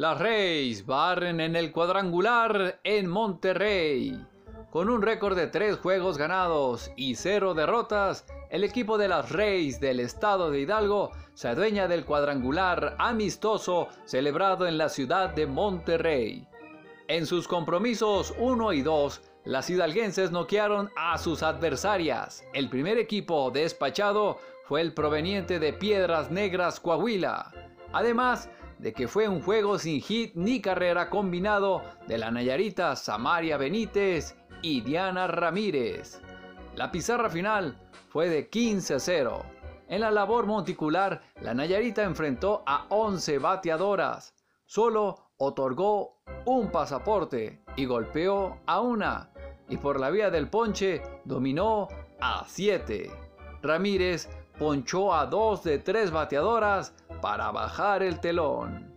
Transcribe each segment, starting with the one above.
Las Reyes barren en el cuadrangular en Monterrey. Con un récord de tres juegos ganados y cero derrotas, el equipo de las Reyes del estado de Hidalgo se adueña del cuadrangular amistoso celebrado en la ciudad de Monterrey. En sus compromisos 1 y 2, las hidalguenses noquearon a sus adversarias. El primer equipo despachado fue el proveniente de Piedras Negras Coahuila. Además, de que fue un juego sin hit ni carrera combinado de la Nayarita Samaria Benítez y Diana Ramírez. La pizarra final fue de 15 a 0. En la labor monticular, la Nayarita enfrentó a 11 bateadoras. Solo otorgó un pasaporte y golpeó a una. Y por la vía del ponche dominó a 7. Ramírez ponchó a dos de tres bateadoras para bajar el telón.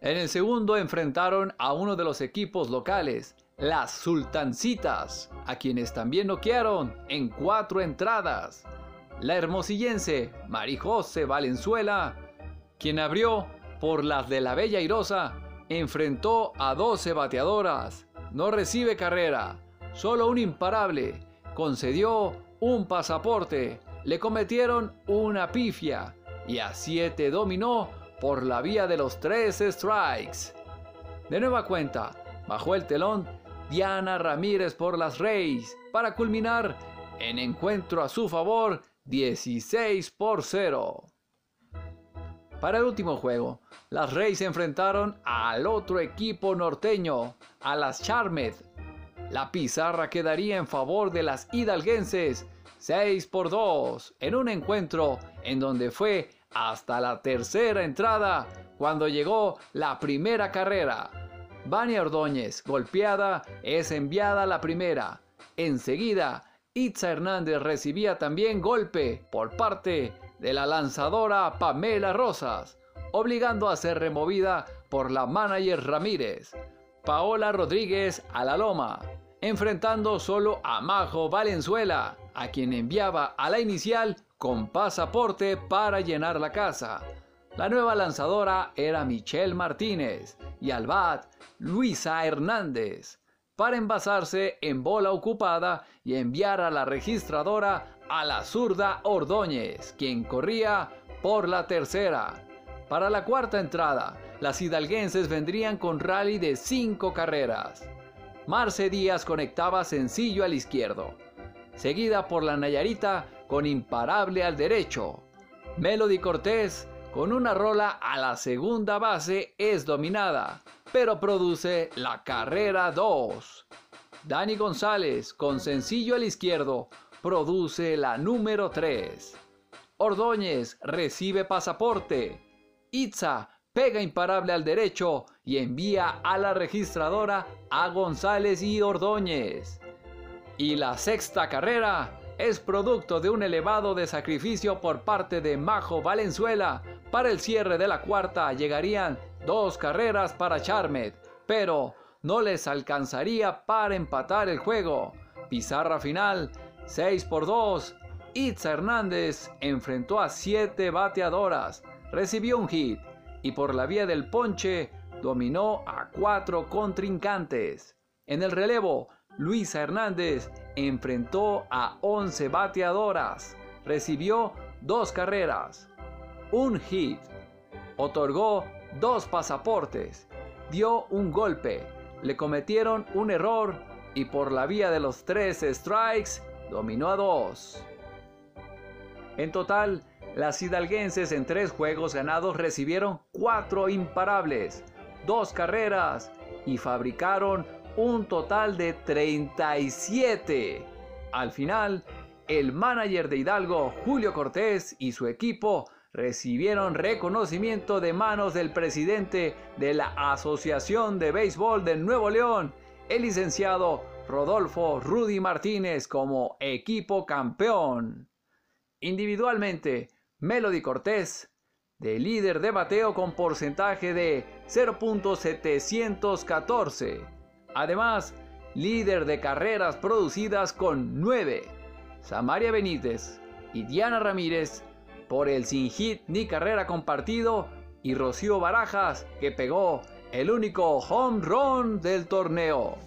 En el segundo enfrentaron a uno de los equipos locales, las Sultancitas, a quienes también noquearon en cuatro entradas. La hermosillense Marijose Valenzuela, quien abrió por las de la Bella Irosa, enfrentó a 12 bateadoras. No recibe carrera, solo un imparable. Concedió un pasaporte, le cometieron una pifia y a 7 dominó por la vía de los tres strikes. De nueva cuenta, bajó el telón Diana Ramírez por las Reyes para culminar en encuentro a su favor 16 por 0. Para el último juego, las Reyes se enfrentaron al otro equipo norteño, a las Charmed. La pizarra quedaría en favor de las hidalguenses 6 por 2 en un encuentro en donde fue hasta la tercera entrada cuando llegó la primera carrera. Vania Ordóñez, golpeada, es enviada a la primera. Enseguida, Itza Hernández recibía también golpe por parte de la lanzadora Pamela Rosas, obligando a ser removida por la manager Ramírez. Paola Rodríguez a la loma, enfrentando solo a Majo Valenzuela, a quien enviaba a la inicial con pasaporte para llenar la casa. La nueva lanzadora era Michelle Martínez y al bat Luisa Hernández para envasarse en bola ocupada y enviar a la registradora a la zurda Ordóñez, quien corría por la tercera. Para la cuarta entrada, las hidalguenses vendrían con rally de cinco carreras. Marce Díaz conectaba sencillo al izquierdo, seguida por la Nayarita con imparable al derecho. Melody Cortés con una rola a la segunda base es dominada, pero produce la carrera 2. Dani González con sencillo al izquierdo produce la número 3. Ordóñez recibe pasaporte. Itza pega imparable al derecho y envía a la registradora a González y Ordóñez. Y la sexta carrera es producto de un elevado de sacrificio por parte de Majo Valenzuela. Para el cierre de la cuarta llegarían dos carreras para Charmet, pero no les alcanzaría para empatar el juego. Pizarra final 6 por 2. Itza Hernández enfrentó a 7 bateadoras, recibió un hit y por la vía del ponche dominó a 4 contrincantes. En el relevo, Luisa Hernández enfrentó a 11 bateadoras, recibió dos carreras, un hit, otorgó dos pasaportes, dio un golpe, le cometieron un error y por la vía de los tres strikes dominó a dos. En total, las hidalguenses en tres juegos ganados recibieron cuatro imparables, dos carreras y fabricaron un total de 37. Al final, el manager de Hidalgo, Julio Cortés, y su equipo recibieron reconocimiento de manos del presidente de la Asociación de Béisbol de Nuevo León, el licenciado Rodolfo Rudy Martínez, como equipo campeón. Individualmente, Melody Cortés, de líder de bateo con porcentaje de 0.714. Además, líder de carreras producidas con 9. Samaria Benítez y Diana Ramírez por el sin hit ni carrera compartido y Rocío Barajas, que pegó el único home run del torneo.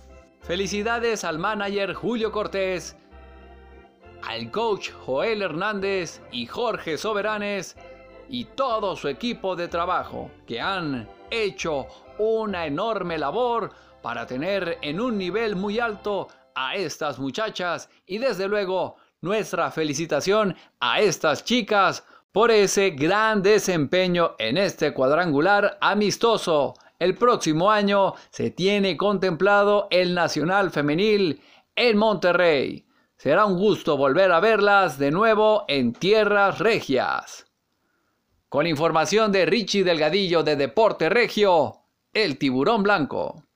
Felicidades al manager Julio Cortés, al coach Joel Hernández y Jorge Soberanes y todo su equipo de trabajo que han hecho una enorme labor para tener en un nivel muy alto a estas muchachas y desde luego nuestra felicitación a estas chicas por ese gran desempeño en este cuadrangular amistoso. El próximo año se tiene contemplado el Nacional Femenil en Monterrey. Será un gusto volver a verlas de nuevo en tierras regias. Con información de Richie Delgadillo de Deporte Regio, el tiburón blanco.